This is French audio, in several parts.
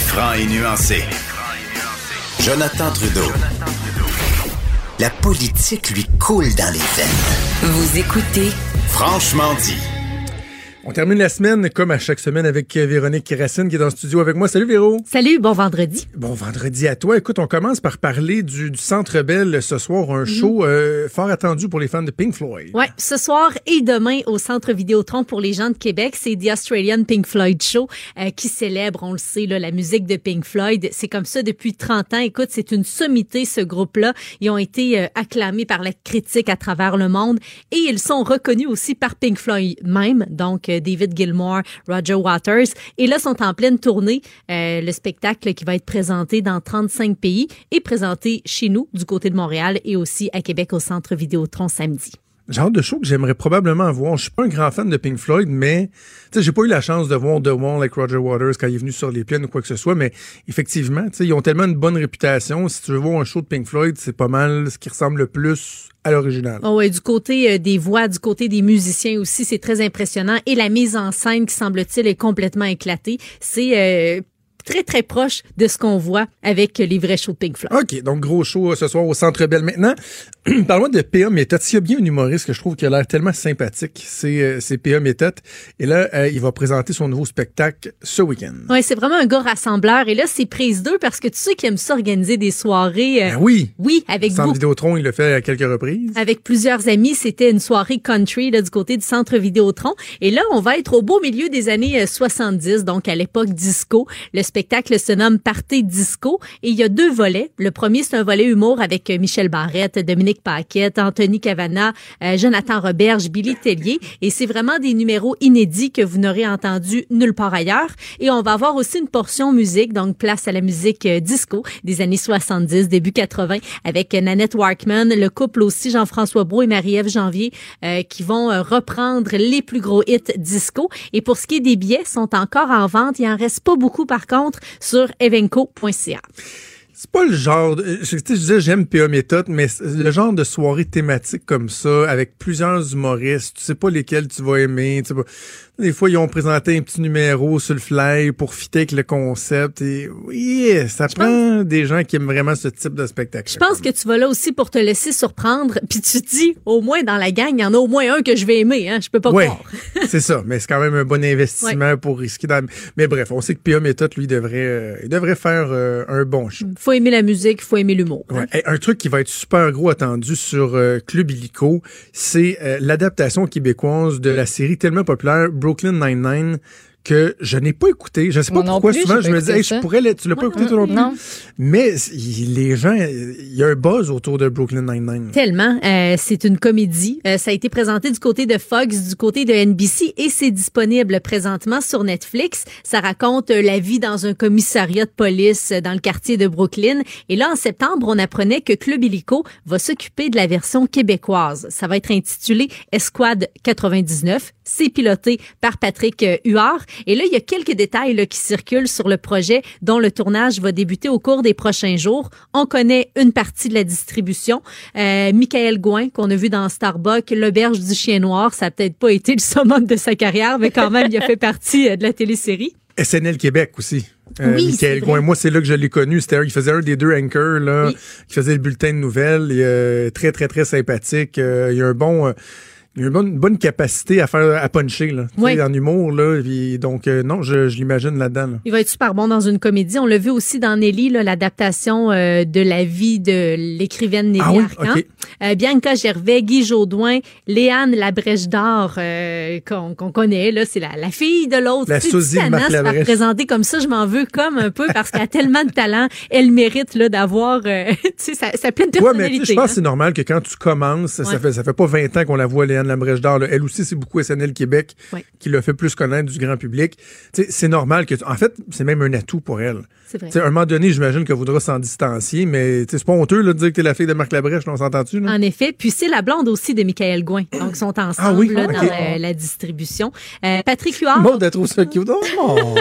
franc et nuancé. Jonathan Trudeau. La politique lui coule dans les veines. Vous écoutez Franchement dit. On termine la semaine comme à chaque semaine avec Véronique Racine qui est dans le studio avec moi. Salut Véro. Salut, bon vendredi. Bon vendredi à toi. Écoute, on commence par parler du, Centre Bell ce soir, un show euh, fort attendu pour les fans de Pink Floyd. Ouais, ce soir et demain au Centre Vidéotron pour les gens de Québec, c'est The Australian Pink Floyd Show euh, qui célèbre, on le sait, là, la musique de Pink Floyd. C'est comme ça depuis 30 ans. Écoute, c'est une sommité ce groupe-là. Ils ont été euh, acclamés par la critique à travers le monde et ils sont reconnus aussi par Pink Floyd même. Donc David Gilmour, Roger Waters. Et là, sont en pleine tournée. Euh, le spectacle qui va être présenté dans 35 pays est présenté chez nous, du côté de Montréal, et aussi à Québec au Centre Vidéotron samedi genre de show que j'aimerais probablement voir. Je suis pas un grand fan de Pink Floyd, mais tu sais, j'ai pas eu la chance de voir The Wall avec Roger Waters quand il est venu sur les plaines ou quoi que ce soit, mais effectivement, tu sais, ils ont tellement une bonne réputation. Si tu veux voir un show de Pink Floyd, c'est pas mal ce qui ressemble le plus à l'original. Oh ouais, du côté euh, des voix, du côté des musiciens aussi, c'est très impressionnant. Et la mise en scène qui semble-t-il est complètement éclatée. C'est euh, très, très proche de ce qu'on voit avec les vrais shows de Pink Floyd. OK, donc gros show ce soir au Centre Bell. Maintenant, parle-moi de P.A. Méthode. S'il y a bien un humoriste que je trouve qui a l'air tellement sympathique, c'est euh, P.A. Méthode. Et là, euh, il va présenter son nouveau spectacle ce week-end. Oui, c'est vraiment un gars rassembleur. Et là, c'est prise 2 parce que tu sais qu'il aime ça organiser des soirées. Euh, ben oui. Oui, avec Centre Vidéotron, il l'a fait à quelques reprises. Avec plusieurs amis. C'était une soirée country là, du côté du Centre Vidéotron. Et là, on va être au beau milieu des années 70, donc à l'époque disco. Le spectacle se nomme Party Disco et il y a deux volets. Le premier, c'est un volet humour avec Michel Barrette, Dominique Paquette, Anthony Cavana, euh, Jonathan Roberge, Billy Tellier et c'est vraiment des numéros inédits que vous n'aurez entendu nulle part ailleurs. Et on va avoir aussi une portion musique, donc place à la musique euh, disco des années 70, début 80 avec Nanette Workman, le couple aussi Jean-François Brault et Marie-Ève Janvier euh, qui vont reprendre les plus gros hits disco. Et pour ce qui est des billets, sont encore en vente. Il en reste pas beaucoup par contre sur evenco.ca. C'est pas le genre, de, je, je disais j'aime PA méthode, mais le genre de soirée thématique comme ça, avec plusieurs humoristes, tu sais pas lesquels tu vas aimer, tu sais pas, des fois, ils ont présenté un petit numéro sur le fly pour fitter avec le concept. Et oui, ça prend des gens qui aiment vraiment ce type de spectacle. Je pense que tu vas là aussi pour te laisser surprendre. Puis tu te dis, au moins dans la gang, il y en a au moins un que je vais aimer. Hein? Je peux pas ouais, croire. c'est ça. Mais c'est quand même un bon investissement pour risquer. Dans... Mais bref, on sait que Pia Méthode, lui, devrait, euh, il devrait faire euh, un bon show. Faut aimer la musique, faut aimer l'humour. Hein. un truc qui va être super gros attendu sur euh, Club Illico, c'est l'adaptation québécoise de la série tellement populaire Brooklyn Nine-Nine que je n'ai pas écouté. Je ne sais pas pourquoi souvent je me dis, je pourrais, tu l'as pas écouté toi non plus. Mais les gens, il y a un buzz autour de Brooklyn Nine-Nine. Tellement. Euh, c'est une comédie. Euh, ça a été présenté du côté de Fox, du côté de NBC et c'est disponible présentement sur Netflix. Ça raconte euh, la vie dans un commissariat de police dans le quartier de Brooklyn. Et là, en septembre, on apprenait que Club Illico va s'occuper de la version québécoise. Ça va être intitulé Esquad 99. C'est piloté par Patrick Huard. Et là, il y a quelques détails là, qui circulent sur le projet dont le tournage va débuter au cours des prochains jours. On connaît une partie de la distribution. Euh, Michael Gouin, qu'on a vu dans Starbucks, l'auberge du chien noir, ça n'a peut-être pas été le summum de sa carrière, mais quand même, il a fait partie euh, de la télésérie. SNL Québec aussi. Euh, oui, Michael Gouin. Moi, c'est là que je l'ai connu. C'était il faisait un des deux anchors là, qui faisait le bulletin de nouvelles. Il, est très très très sympathique. il y a un bon il a une bonne, capacité à faire à puncher là, en humour là, donc euh, non, je, je l'imagine là-dedans. Il va être super bon dans une comédie. On l'a vu aussi dans Nelly, l'adaptation euh, de la vie de l'écrivaine Nelly ah Arcan. Euh, Bianca Gervais, Guy Jodoin, Léane Labrèche d'Or qu'on connaît là, c'est la, la, fille de l'autre. La Suzy de présenter comme ça, je m'en veux comme un peu parce qu'elle a tellement de talent, elle mérite là d'avoir tu sais sa, pleine personnalité. Ouais, mais je pense que c'est normal que quand tu commences, ça fait ça fait pas 20 ans qu'on la voit Léane Labrèche d'Or. Elle aussi, c'est beaucoup SNL Québec qui l'a fait plus connaître du grand public. C'est normal que... En fait, c'est même un atout pour elle. C'est vrai. à un moment donné, j'imagine qu'elle voudra s'en distancier, mais c'est pas honteux là, de dire que t'es la fille de Marc Labrèche, on s'entend-tu? En effet. Puis c'est la blonde aussi de Michael Gouin. Donc, ils sont ah ensemble là, dans la, distribution. Euh, Patrick Huard. Elle trouve ça cute. Oh,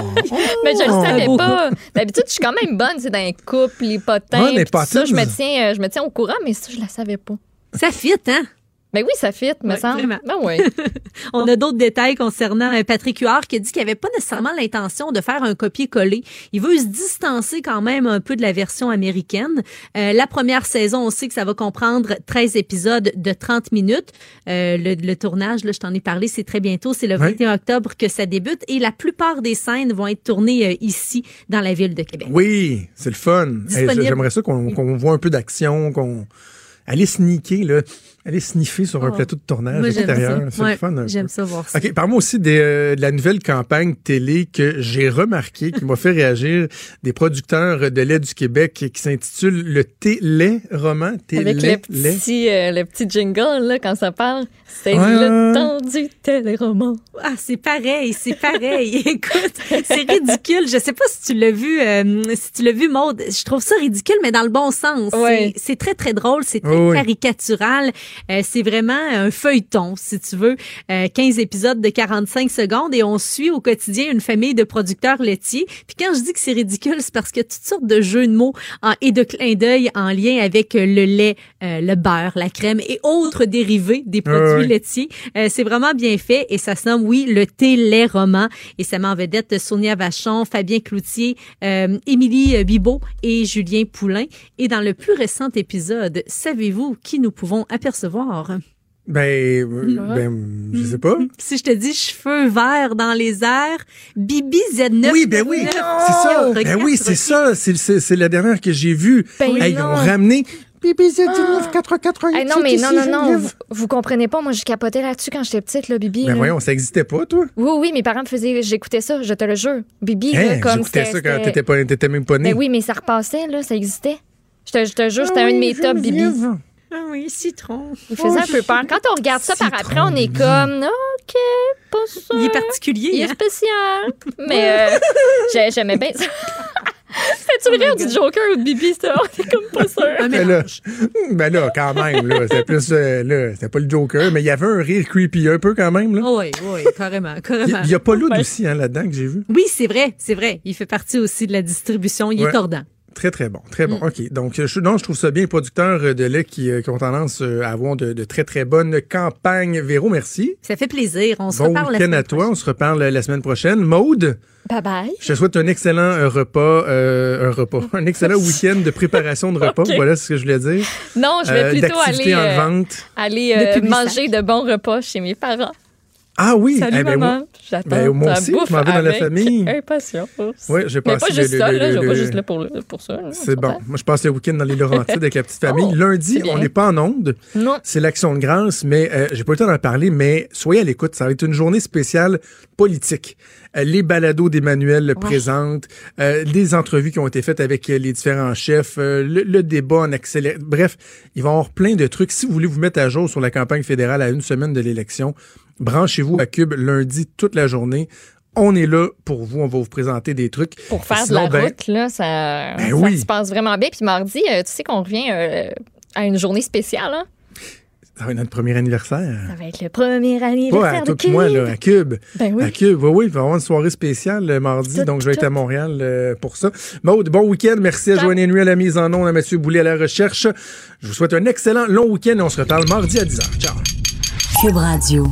mais je le oh. savais pas. D'habitude, je suis quand même bonne. C'est dans les couples, les potins. ça, je me, tiens, euh, je me tiens au courant, mais ça, je la savais pas. Ça fit, hein? Ben oui, ça fit, me Ouais, semble. Ben oui. On a d'autres détails concernant euh, Patrick Huard qui a dit qu'il n'avait pas nécessairement l'intention de faire un copier-coller. Il veut se distancer quand même un peu de la version américaine. Euh, la première saison, on sait que ça va comprendre 13 épisodes de 30 minutes. Euh, le, le tournage, là, je t'en ai parlé, c'est très bientôt. C'est le Ouais. 21 octobre que ça débute et la plupart des scènes vont être tournées euh, ici, dans la ville de Québec. Oui, c'est le fun. Hey. J'aimerais ça qu'on qu'on voit un peu d'action, qu'on aller sneaker, là, aller sniffer sur un Oh. plateau de tournage Moi, j'aime extérieur. ça. C'est Ouais, le fun. un J'aime ça voir ça. OK, parle-moi aussi des, euh, de la nouvelle campagne télé que j'ai remarqué, qui m'a fait réagir, des producteurs de lait du Québec qui s'intitule le Thé-lait roman. Avec le petit, euh, le petit jingle, là, quand ça parle. C'est Ouais, le temps du téléroman. Ah, c'est pareil, c'est pareil. Écoute, c'est ridicule. Je sais pas si tu l'as vu, euh, si tu l'as vu, Maude. Je trouve ça ridicule, mais dans le bon sens. Ouais. C'est- C'est très, très drôle. C'est très Oui, caricatural. Euh, c'est vraiment un feuilleton, si tu veux. Euh, 15 épisodes de 45 secondes et on suit au quotidien une famille de producteurs laitiers. Puis quand je dis que c'est ridicule, c'est parce qu'il y a toutes sortes de jeux de mots en- et de clins d'œil en lien avec euh, le lait, euh, le beurre, la crème et autres dérivés des produits laitiers. Euh, c'est vraiment bien fait et ça se nomme, oui, le thé lait roman. Et ça met en vedette Sonia Vachon, Fabien Cloutier, euh, Émilie Bibot et Julien Poulain. Et dans le plus récent épisode, savez-vous qui nous pouvons apercevoir? Ben, euh, ben, je sais pas. Si je te dis cheveux verts dans les airs, Bibi Z9. Oui, ben oui, c'est ça. Ben Regarde, oui, c'est ça. C'est c'est- c'est la dernière que j'ai vue. Ben Hey, ils ont ramené BBZ 1988. Hey, non, mais non, non, non. Vous, vous comprenez pas. Moi, je capotais là-dessus quand j'étais petite, là, Bibi. Ben là. voyons, ça existait pas, toi? Oui, oui, mes parents me faisaient. J'écoutais ça, je te le jure. Bibi, là, Hein, comme J'écoutais c'était. ça quand t'étais pas- t'étais même pas né. Ben oui, mais ça repassait, là, ça existait. Je te, je te jure, c'était un de mes top Bibi. Ah oui, citron. Il faisait un peu peur. Quand on regarde ça par après, on est comme, OK, pas ça. Il est particulier. Il est hein? spécial. Mais euh, j'ai- j'aimais bien ça. Fais-tu le rire du Joker ou de Bibi, ça? On est comme pas sûr. Un Ben là, ben là, quand même, là, c'était plus, euh, là, c'était pas le Joker, mais il y avait un rire creepy un peu quand même, là. Oh oui, oui, carrément, Il carrément. y, a pas l'autre Ouais. aussi, hein, là-dedans, que j'ai vu. Oui, c'est vrai, c'est vrai. Il fait partie aussi de la distribution. Il Ouais. est tordant. Très, très bon. Très bon. Mm. OK. Donc, je, non, je trouve ça bien, les producteurs de lait qui, euh, qui ont tendance euh, à avoir de, de très, très bonnes campagnes. Véro, merci. Ça fait plaisir. On se Bon reparle la week-end semaine à toi. prochaine. On se reparle la semaine prochaine. Maude, Bye bye. je te souhaite un excellent euh, repas, euh, un repas, un excellent week-end de préparation de repas. Voilà ce que je voulais dire. Non, je vais Euh, plutôt aller, en euh, vente. aller euh, manger de bons repas chez mes parents. Ah oui. Salut, eh ben, maman. J'attends ben, moi aussi, je m'en vais dans la famille. impatience. Ouais, j'ai Mais passé pas juste le- ça, le- là. Pas juste là pour, pour ça. C'est bon. Moi, je passe le week-end dans les Laurentides avec la petite famille. Oh, Lundi, on n'est pas en onde. Non. C'est l'action de grâce, mais euh, j'ai pas eu le temps d'en parler, mais soyez à l'écoute. Ça va être une journée spéciale politique. Euh, les balados d'Emmanuel le présentent, euh, les entrevues qui ont été faites avec euh, les différents chefs, euh, le, le débat en accéléré. Bref, il va y avoir plein de trucs. Si vous voulez vous mettre à jour sur la campagne fédérale à une semaine de l'élection, branchez-vous à Cube lundi toute la journée. On est là pour vous. On va vous présenter des trucs. Pour faire Sinon, de la ben, route, là, ça, Ben ça oui. se passe vraiment bien. Puis mardi, euh, tu sais qu'on revient euh, à une journée spéciale. Hein? Ça va être notre premier anniversaire. Ça va être le premier anniversaire à de toi Cube. moi, là, à Cube. Ben oui. À Cube, oui, oui, il va y avoir une soirée spéciale le mardi, Tout, donc je vais être à Montréal euh, pour ça. Maude, bon week-end. Merci à Ciao. Joanne Nuit à la mise en onde, à Mathieu Boulet à la recherche. Je vous souhaite un excellent long week-end et on se reparle mardi à 10h. Ciao. Cube Radio.